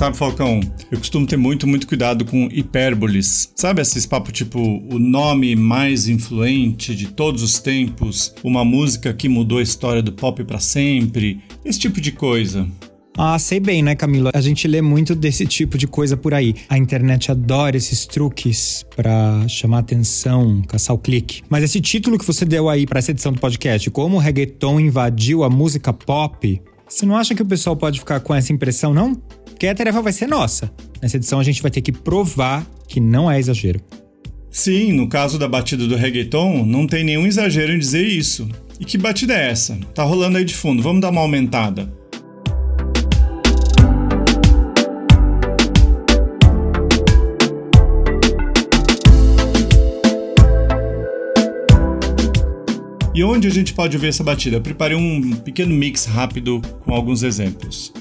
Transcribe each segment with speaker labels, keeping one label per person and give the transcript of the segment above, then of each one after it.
Speaker 1: Sabe, Falcão, eu costumo ter muito, muito cuidado com hipérboles. Sabe esses papos tipo o nome mais influente de todos os tempos, uma música que mudou a história do pop para sempre, esse tipo de coisa.
Speaker 2: Ah, sei bem, né, Camila? A gente lê muito desse tipo de coisa por aí. A internet adora esses truques para chamar atenção, caçar o clique. Mas esse título que você deu aí para essa edição do podcast, como o reggaeton invadiu a música pop, você não acha que o pessoal pode ficar com essa impressão, não? Porque a tarefa vai ser nossa. Nessa edição a gente vai ter que provar que não é exagero.
Speaker 1: Sim, no caso da batida do reggaeton, não tem nenhum exagero em dizer isso. E que batida é essa? Tá rolando aí de fundo, vamos dar uma aumentada. E onde a gente pode ver essa batida? Eu preparei um pequeno mix rápido com alguns exemplos.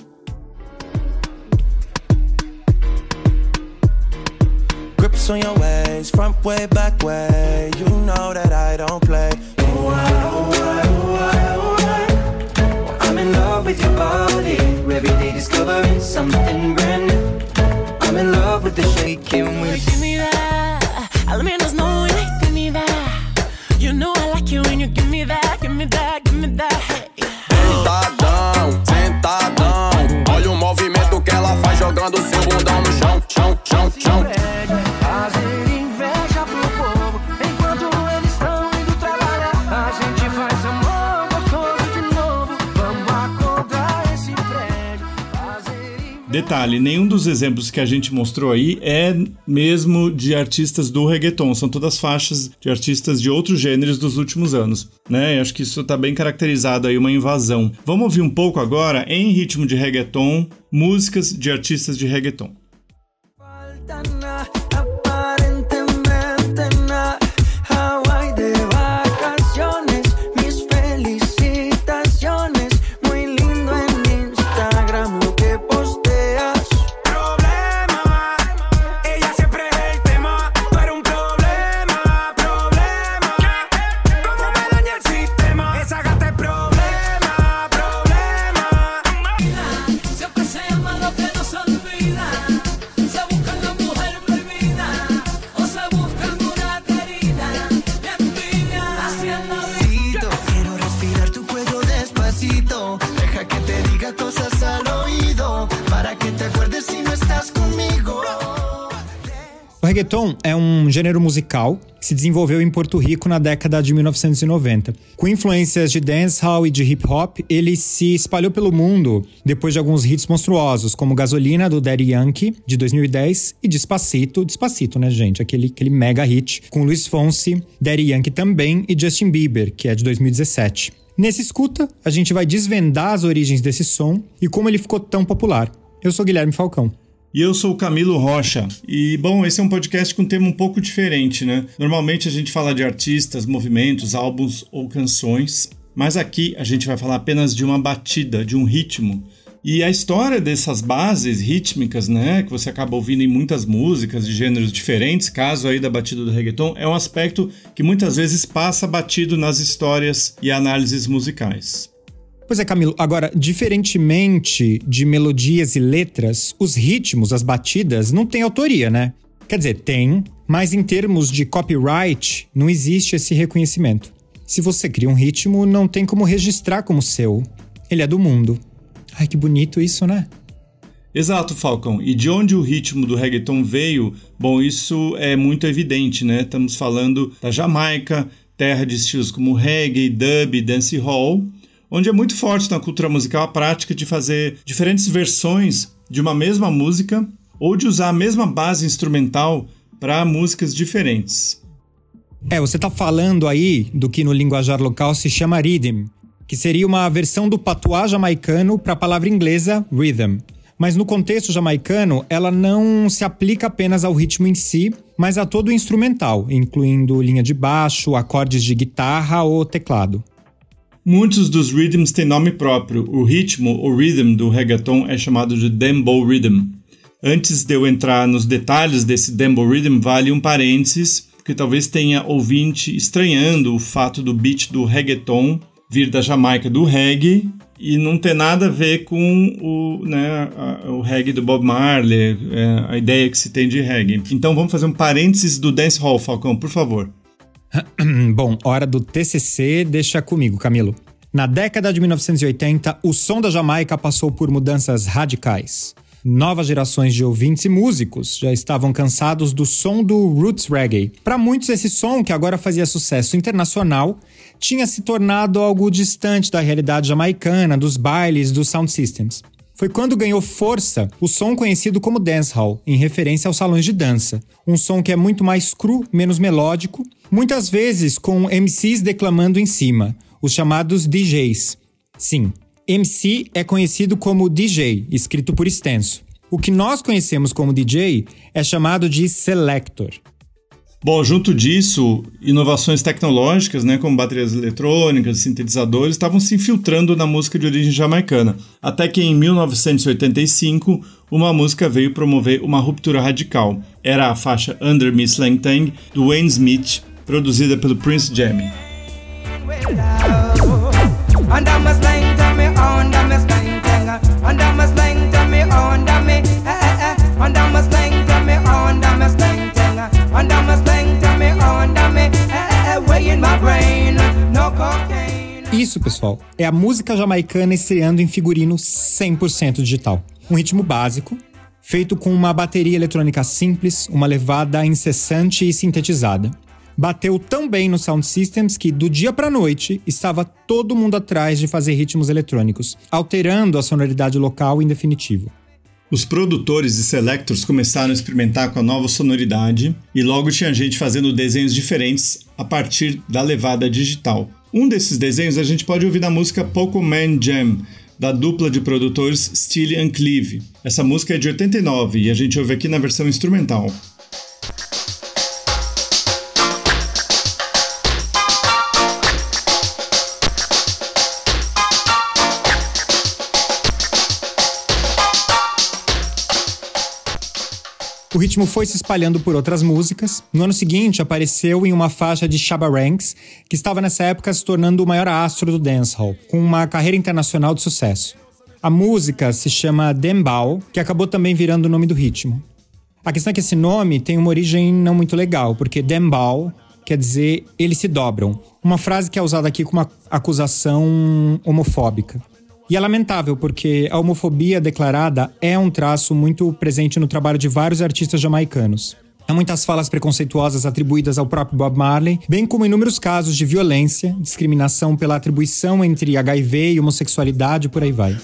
Speaker 1: Grips on your ways, front way, back way. You know that I don't play. I'm in love with your body. Every day discovering something brand new. I'm in love with the shaking. With give me that. Al menos no Detalhe, nenhum dos exemplos que a gente mostrou aí é mesmo de artistas do reggaeton, são todas faixas de artistas de outros gêneros dos últimos anos, né? Eu acho que isso está bem caracterizado aí, uma invasão. Vamos ouvir um pouco agora, em ritmo de reggaeton, músicas de artistas de reggaeton. Reggaeton é um gênero musical que se desenvolveu em Porto Rico na década de 1990. Com influências de dancehall e de hip hop, ele se espalhou pelo mundo depois de alguns hits monstruosos, como Gasolina do Daddy Yankee de 2010 e Despacito, Despacito, né, gente, aquele aquele mega hit com Luiz Fonsi, Daddy Yankee também e Justin Bieber, que é de 2017. Nesse escuta, a gente vai desvendar as origens desse som e como ele ficou tão popular. Eu sou Guilherme Falcão. E eu sou o Camilo Rocha. E, bom, esse é um podcast com um tema um pouco diferente, né? Normalmente a gente fala de artistas, movimentos, álbuns ou canções, mas aqui a gente vai falar apenas de uma batida, de um ritmo. E a história dessas bases rítmicas, né, que você acaba ouvindo em muitas músicas de gêneros diferentes, caso aí da batida do reggaeton, é um aspecto que muitas vezes passa batido nas histórias e análises musicais.
Speaker 2: Pois é, Camilo. Agora, diferentemente de melodias e letras, os ritmos, as batidas, não têm autoria, né? Quer dizer, tem, mas em termos de copyright, não existe esse reconhecimento. Se você cria um ritmo, não tem como registrar como seu. Ele é do mundo. Ai, que bonito isso, né?
Speaker 1: Exato, Falcão. E de onde o ritmo do reggaeton veio? Bom, isso é muito evidente, né? Estamos falando da Jamaica, terra de estilos como reggae, dub, dancehall, onde é muito forte na cultura musical a prática de fazer diferentes versões de uma mesma música ou de usar a mesma base instrumental para músicas diferentes.
Speaker 2: É, você está falando aí do que no linguajar local se chama rhythm, que seria uma versão do patuá jamaicano para a palavra inglesa rhythm. Mas no contexto jamaicano, ela não se aplica apenas ao ritmo em si, mas a todo o instrumental, incluindo linha de baixo, acordes de guitarra ou teclado.
Speaker 1: Muitos dos rhythms têm nome próprio. O ritmo, o rhythm do reggaeton é chamado de dembow rhythm. Antes de eu entrar nos detalhes desse dembow rhythm, vale um parênteses, porque talvez tenha ouvinte estranhando o fato do beat do reggaeton vir da Jamaica do reggae e não ter nada a ver com o, né, o reggae do Bob Marley, é, a ideia que se tem de reggae. Então vamos fazer um parênteses do dance hall, Falcão, por favor.
Speaker 2: Bom, hora do TCC, deixa comigo, Camilo. Na década de 1980, o som da Jamaica passou por mudanças radicais. Novas gerações de ouvintes e músicos já estavam cansados do som do roots reggae. Para muitos, esse som, que agora fazia sucesso internacional, tinha se tornado algo distante da realidade jamaicana, dos bailes, dos sound systems. Foi quando ganhou força o som conhecido como dancehall, em referência aos salões de dança. Um som que é muito mais cru, menos melódico, muitas vezes com MCs declamando em cima, os chamados DJs. Sim, MC é conhecido como DJ, escrito por extenso. O que nós conhecemos como DJ é chamado de selector.
Speaker 1: Bom, junto disso, inovações tecnológicas, né, como baterias eletrônicas, sintetizadores, estavam se infiltrando na música de origem jamaicana. Até que em 1985, uma música veio promover uma ruptura radical. Era a faixa Under Miss Lang Tang, do Wayne Smith, produzida pelo Prince Jammy.
Speaker 2: Isso, pessoal, é a música jamaicana estreando em figurino 100% digital. Um ritmo básico, feito com uma bateria eletrônica simples, uma levada incessante e sintetizada. Bateu tão bem no Sound Systems que, do dia para noite, estava todo mundo atrás de fazer ritmos eletrônicos, alterando a sonoridade local em definitivo.
Speaker 1: Os produtores e selectors começaram a experimentar com a nova sonoridade e logo tinha gente fazendo desenhos diferentes a partir da levada digital. Um desses desenhos a gente pode ouvir na música Poco Man Jam, da dupla de produtores Steele and Cleve. Essa música é de 89 e a gente ouve aqui na versão instrumental.
Speaker 2: O ritmo foi se espalhando por outras músicas. No ano seguinte, apareceu em uma faixa de Shabba Ranks, que estava nessa época se tornando o maior astro do dancehall, com uma carreira internacional de sucesso. A música se chama Dembal, que acabou também virando o nome do ritmo. A questão é que esse nome tem uma origem não muito legal, porque Dembal quer dizer eles se dobram. Uma frase que é usada aqui com uma acusação homofóbica. E é lamentável, porque a homofobia declarada é um traço muito presente no trabalho de vários artistas jamaicanos. Há muitas falas preconceituosas atribuídas ao próprio Bob Marley, bem como inúmeros casos de violência, discriminação pela atribuição entre HIV e homossexualidade e por aí vai.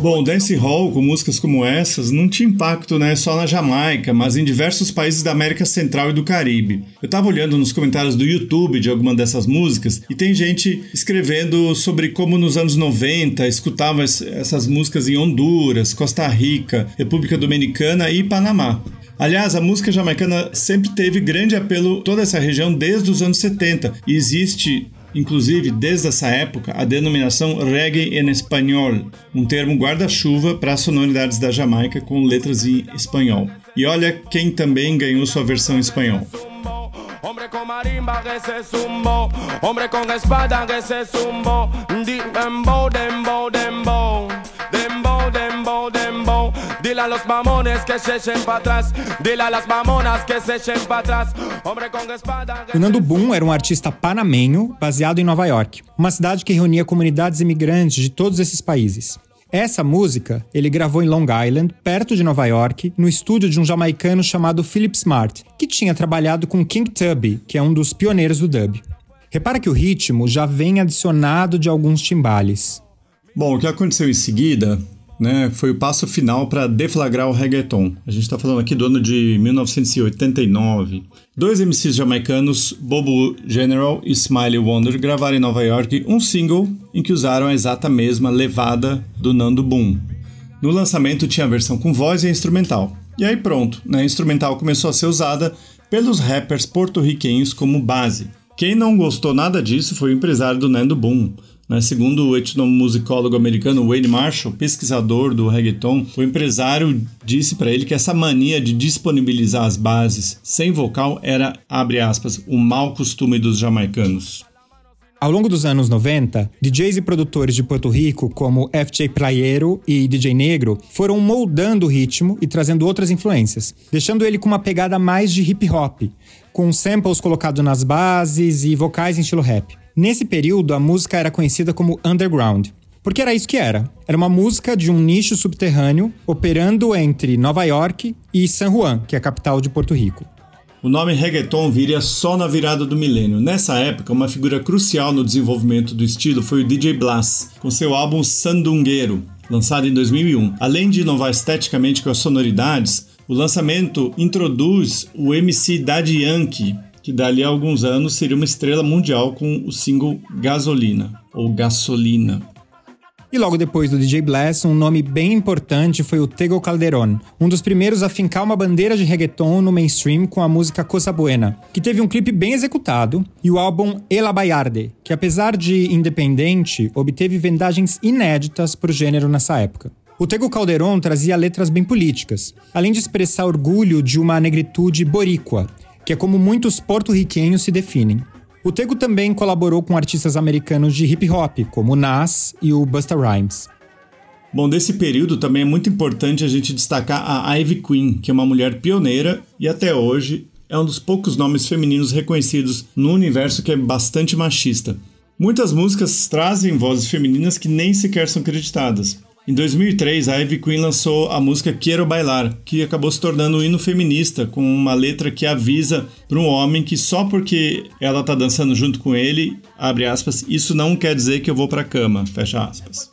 Speaker 1: Bom, dance hall com músicas como essas não tinha impacto né, só na Jamaica, mas em diversos países da América Central e do Caribe. Eu tava olhando nos comentários do YouTube de alguma dessas músicas e tem gente escrevendo sobre como nos anos 90 escutava essas músicas em Honduras, Costa Rica, República Dominicana e Panamá. Aliás, a música jamaicana sempre teve grande apelo toda essa região desde os anos 70 e existe inclusive desde essa época, a denominação reggae em espanhol, um termo guarda-chuva para as sonoridades da Jamaica com letras em espanhol. E olha quem também ganhou sua versão em espanhol. Hombre con marimba que se hombre con espada que se dembow, dembow, dembow. Dile a los mamones que se echen para atrás, dile a las mamonas que se echen para atrás.
Speaker 2: O Nando Boom era um artista panamenho baseado em Nova York, uma cidade que reunia comunidades imigrantes de todos esses países. Essa música ele gravou em Long Island, perto de Nova York, no estúdio de um jamaicano chamado Philip Smart, que tinha trabalhado com King Tubby, que é um dos pioneiros do dub. Repara que o ritmo já vem adicionado de alguns timbales.
Speaker 1: Bom, o que aconteceu em seguida né, foi o passo final para deflagrar o reggaeton. A gente está falando aqui do ano de 1989. Dois MCs jamaicanos, Bobo General e Smiley Wonder, gravaram em Nova York um single em que usaram a exata mesma levada do Nando Boom. No lançamento tinha a versão com voz e instrumental. E aí pronto, né, a instrumental começou a ser usada pelos rappers porto-riquenhos como base. Quem não gostou nada disso foi o empresário do Nando Boom, Né? Segundo o etnomusicólogo americano Wayne Marshall, pesquisador do reggaeton, o empresário disse para ele que essa mania de disponibilizar as bases sem vocal era, abre aspas, o mau costume dos jamaicanos.
Speaker 2: Ao longo dos anos 90, DJs e produtores de Porto Rico, como FJ Playero e DJ Negro, foram moldando o ritmo e trazendo outras influências, deixando ele com uma pegada mais de hip hop, com samples colocados nas bases e vocais em estilo rap. Nesse período, a música era conhecida como underground, porque era isso que era. Era uma música de um nicho subterrâneo operando entre Nova York e San Juan, que é a capital de Porto Rico.
Speaker 1: O nome reggaeton viria só na virada do milênio. Nessa época, uma figura crucial no desenvolvimento do estilo foi o DJ Blas, com seu álbum Sandungueiro, lançado em 2001. Além de inovar esteticamente com as sonoridades, o lançamento introduz o MC Daddy Yankee, que dali a alguns anos seria uma estrela mundial com o single Gasolina ou Gasolina.
Speaker 2: E logo depois do DJ Bless, um nome bem importante foi o Tego Calderón, um dos primeiros a fincar uma bandeira de reggaeton no mainstream com a música Cosa Buena, que teve um clipe bem executado, e o álbum Ela Bayarde, que apesar de independente, obteve vendagens inéditas para o gênero nessa época. O Tego Calderón trazia letras bem políticas, além de expressar orgulho de uma negritude boríqua, que é como muitos porto-riquenhos se definem. O Tego também colaborou com artistas americanos de hip hop, como o Nas e o Busta Rhymes.
Speaker 1: Bom, desse período também é muito importante a gente destacar a Ivy Queen, que é uma mulher pioneira e até hoje é um dos poucos nomes femininos reconhecidos no universo que é bastante machista. Muitas músicas trazem vozes femininas que nem sequer são creditadas. Em 2003, a Ivy Queen lançou a música Quero Bailar, que acabou se tornando um hino feminista, com uma letra que avisa para um homem que só porque ela tá dançando junto com ele, abre aspas, isso não quer dizer que eu vou pra cama, fecha aspas.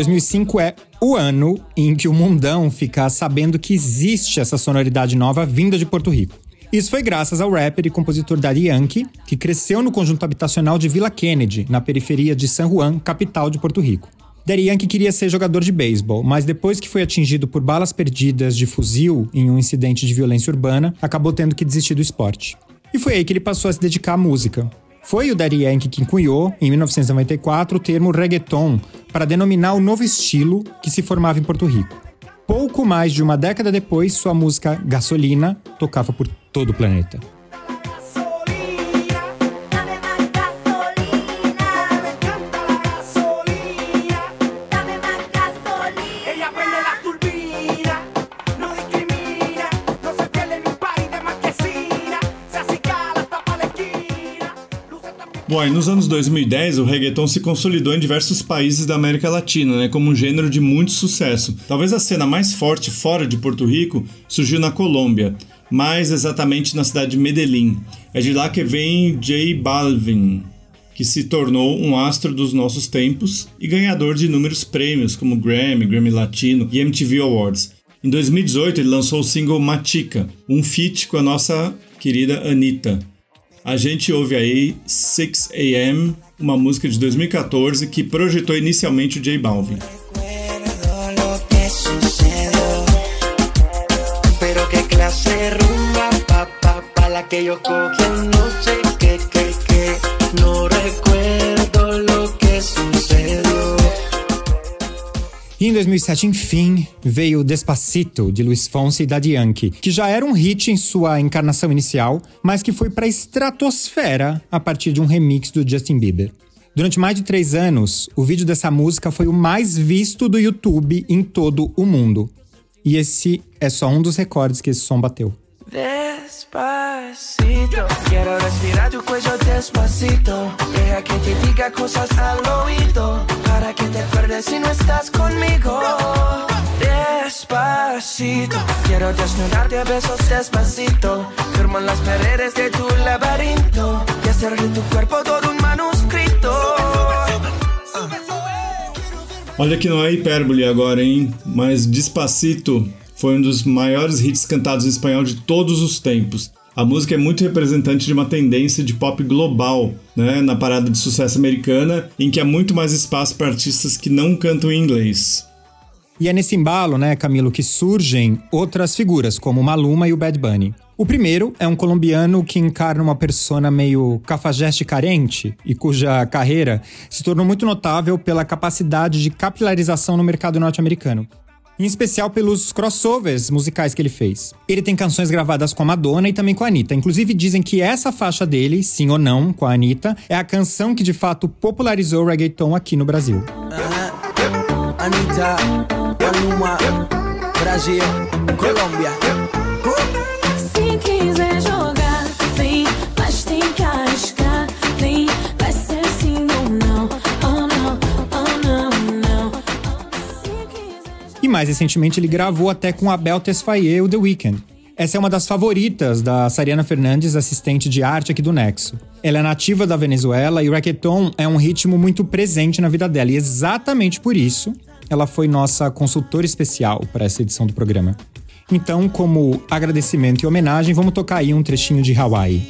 Speaker 2: 2005 é o ano em que o mundão fica sabendo que existe essa sonoridade nova vinda de Porto Rico. Isso foi graças ao rapper e compositor Daddy Yankee, que cresceu no conjunto habitacional de Villa Kennedy, na periferia de San Juan, capital de Porto Rico. Daddy Yankee queria ser jogador de beisebol, mas depois que foi atingido por balas perdidas de fuzil em um incidente de violência urbana, acabou tendo que desistir do esporte. E foi aí que ele passou a se dedicar à música. Foi o Daddy Yankee que cunhou, em 1994, o termo reggaeton para denominar o novo estilo que se formava em Porto Rico. Pouco mais de uma década depois, sua música Gasolina tocava por todo o planeta.
Speaker 1: Bom, nos anos 2010 o reggaeton se consolidou em diversos países da América Latina, né, como um gênero de muito sucesso. Talvez a cena mais forte fora de Porto Rico surgiu na Colômbia, mais exatamente na cidade de Medellín. É de lá que vem J Balvin, que se tornou um astro dos nossos tempos e ganhador de inúmeros prêmios como Grammy, Grammy Latino e MTV Awards. Em 2018 ele lançou o single Matica, um feat com a nossa querida Anitta. A gente ouve aí 6 AM, uma música de 2014 que projetou inicialmente o J Balvin.
Speaker 2: E em 2007, enfim, veio Despacito, de Luiz Fonsi e Daddy Yankee, que já era um hit em sua encarnação inicial, mas que foi para a estratosfera a partir de um remix do Justin Bieber. Durante mais de três anos, o vídeo dessa música foi o mais visto do YouTube em todo o mundo. E esse é só um dos recordes que esse som bateu. Despacito, quero respirar tu cuello despacito. Deja que te diga cosas al oído. Para que te acuerdes si no estás conmigo. Despacito, quiero desnudarte a besos despacito. Firmo las paredes de tu laberinto. Y hacer de tu cuerpo todo un manuscrito.
Speaker 1: Olha que não é hipérbole agora, hein? Mas Despacito foi um dos maiores hits cantados em espanhol de todos os tempos. A música é muito representante de uma tendência de pop global, né, na parada de sucesso americana, em que há muito mais espaço para artistas que não cantam em inglês.
Speaker 2: E é nesse embalo, né, Camilo, que surgem outras figuras, como Maluma e o Bad Bunny. O primeiro é um colombiano que encarna uma persona meio cafajeste carente e cuja carreira se tornou muito notável pela capacidade de capilarização no mercado norte-americano. Em especial pelos crossovers musicais que ele fez. Ele tem canções gravadas com a Madonna e também com a Anitta. Inclusive, dizem que essa faixa dele, sim ou não, com a Anitta, é a canção que de fato popularizou o reggaeton aqui no Brasil. Uh, Anitta, Brasil, Colômbia. Mais recentemente ele gravou até com Abel Tesfaye o The Weeknd. Essa é uma das favoritas da Sariana Fernandes, assistente de arte aqui do Nexo. Ela é nativa da Venezuela e o reggaeton é um ritmo muito presente na vida dela. E exatamente por isso, ela foi nossa consultora especial para essa edição do programa. Então, como agradecimento e homenagem, vamos tocar aí um trechinho de Hawaii.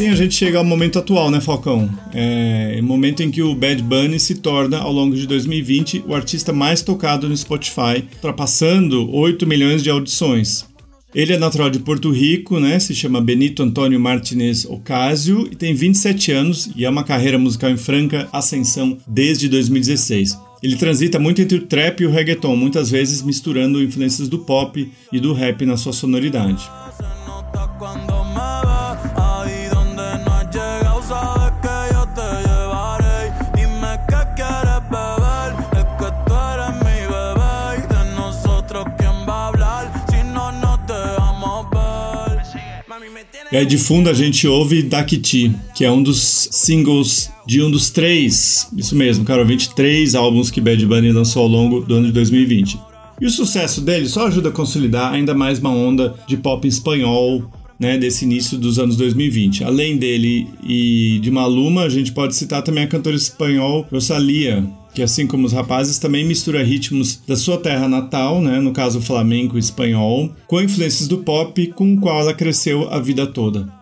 Speaker 1: Assim a gente chega ao momento atual, né, Falcão? É o momento em que o Bad Bunny se torna, ao longo de 2020, o artista mais tocado no Spotify, ultrapassando 8 milhões de audições. Ele é natural de Porto Rico, né? Se chama Benito Antônio Martinez Ocasio e tem 27 anos e é uma carreira musical em franca ascensão desde 2016. Ele transita muito entre o trap e o reggaeton, muitas vezes misturando influências do pop e do rap na sua sonoridade. E aí de fundo a gente ouve Dakiti, que é um dos singles de um dos três, isso mesmo, cara, 23 álbuns que Bad Bunny lançou ao longo do ano de 2020. E o sucesso dele só ajuda a consolidar ainda mais uma onda de pop espanhol, né, desse início dos anos 2020. Além dele e de Maluma, a gente pode citar também a cantora espanhol Rosalia, que assim como os rapazes também mistura ritmos da sua terra natal, né, no caso flamenco e espanhol, com influências do pop com o qual ela cresceu a vida toda.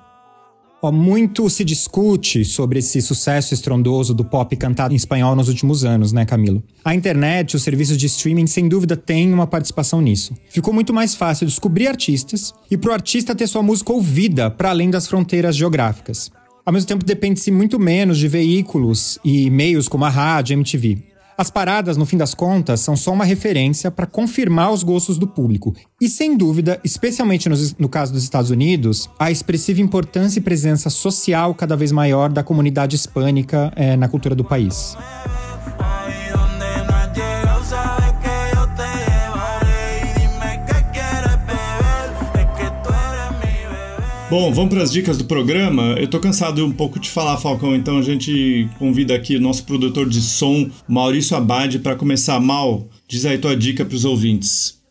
Speaker 2: Oh, muito se discute sobre esse sucesso estrondoso do pop cantado em espanhol nos últimos anos, né, Camilo? A internet, os serviços de streaming, sem dúvida, têm uma participação nisso. Ficou muito mais fácil descobrir artistas e para o artista ter sua música ouvida para além das fronteiras geográficas. Ao mesmo tempo, depende-se muito menos de veículos e meios como a rádio, MTV. As paradas, no fim das contas, são só uma referência para confirmar os gostos do público. E sem dúvida, especialmente no caso dos Estados Unidos, a expressiva importância e presença social cada vez maior da comunidade hispânica é, na cultura do país.
Speaker 1: Bom, vamos para as dicas do programa. Eu tô cansado um pouco de falar, Falcão, então a gente convida aqui o nosso produtor de som, Maurício Abad, para começar mal. Diz aí tua dica para os ouvintes.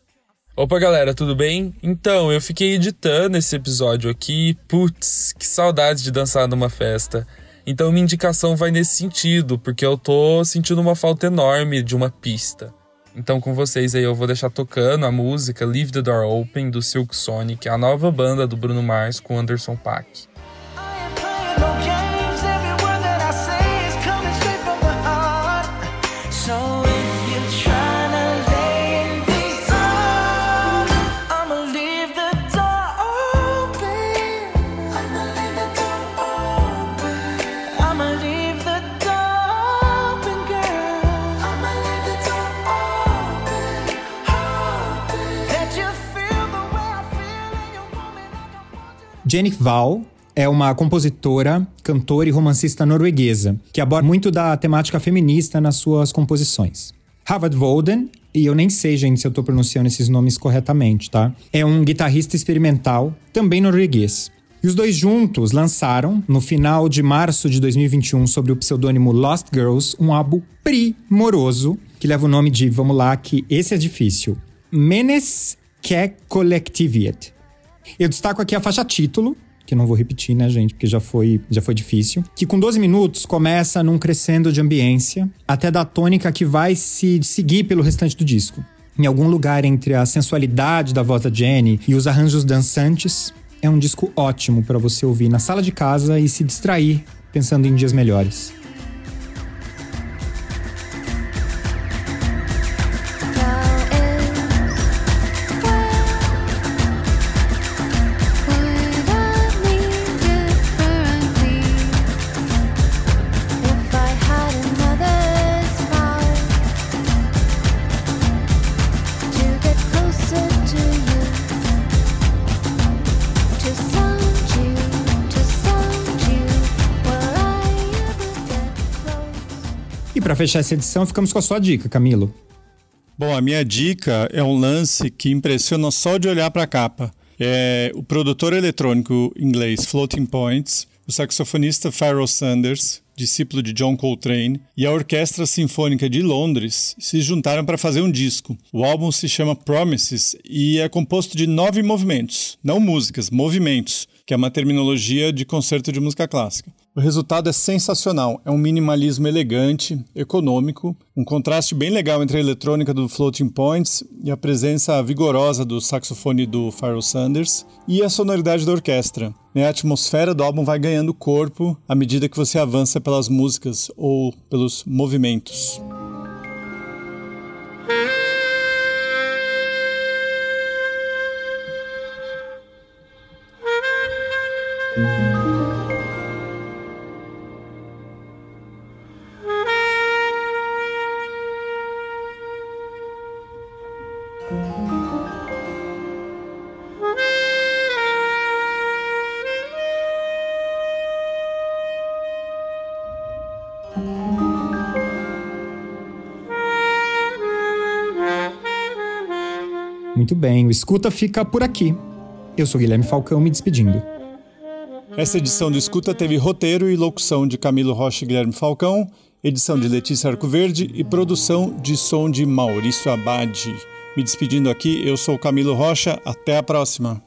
Speaker 3: Opa, galera, tudo bem? Então, eu fiquei editando esse episódio aqui. Putz, que saudade de dançar numa festa. Então, minha indicação vai nesse sentido, porque eu tô sentindo uma falta enorme de uma pista. Então, com vocês aí, eu vou deixar tocando a música Leave the Door Open do Silk Sonic, a nova banda do Bruno Mars com Anderson Paak.
Speaker 2: Jenny Val é uma compositora, cantora e romancista norueguesa, que aborda muito da temática feminista nas suas composições. Harvard Volden, e eu nem sei, gente, se eu estou pronunciando esses nomes corretamente, tá? É um guitarrista experimental, também norueguês. E os dois juntos lançaram, no final de março de 2021, sob o pseudônimo Lost Girls, um álbum primoroso que leva o nome de, vamos lá, que esse é difícil. Menes que. Eu destaco aqui a faixa título, que não vou repetir, né, gente, porque já foi, já foi difícil, que com 12 minutos começa num crescendo de ambiência, até da tônica que vai se seguir pelo restante do disco. Em algum lugar entre a sensualidade da voz da Jenny e os arranjos dançantes, é um disco ótimo para você ouvir na sala de casa e se distrair pensando em dias melhores. Fechar essa edição, ficamos com a sua dica, Camilo.
Speaker 1: Bom, a minha dica é um lance que impressiona só de olhar para a capa. É o produtor eletrônico inglês Floating Points, o saxofonista Pharoah Sanders, discípulo de John Coltrane, e a Orquestra Sinfônica de Londres se juntaram para fazer um disco. O álbum se chama Promises e é composto de nove movimentos, não músicas, movimentos, que é uma terminologia de concerto de música clássica. O resultado é sensacional. É um minimalismo elegante, econômico, um contraste bem legal entre a eletrônica do Floating Points e a presença vigorosa do saxofone do Pharoah Sanders e a sonoridade da orquestra. A atmosfera do álbum vai ganhando corpo à medida que você avança pelas músicas ou pelos movimentos.
Speaker 2: Muito bem, o Escuta fica por aqui. Eu sou Guilherme Falcão, me despedindo.
Speaker 1: Essa edição do Escuta teve roteiro e locução de Camilo Rocha e Guilherme Falcão, edição de Letícia Arcoverde e produção de som de Maurício Abade. Me despedindo aqui, eu sou Camilo Rocha, até a próxima.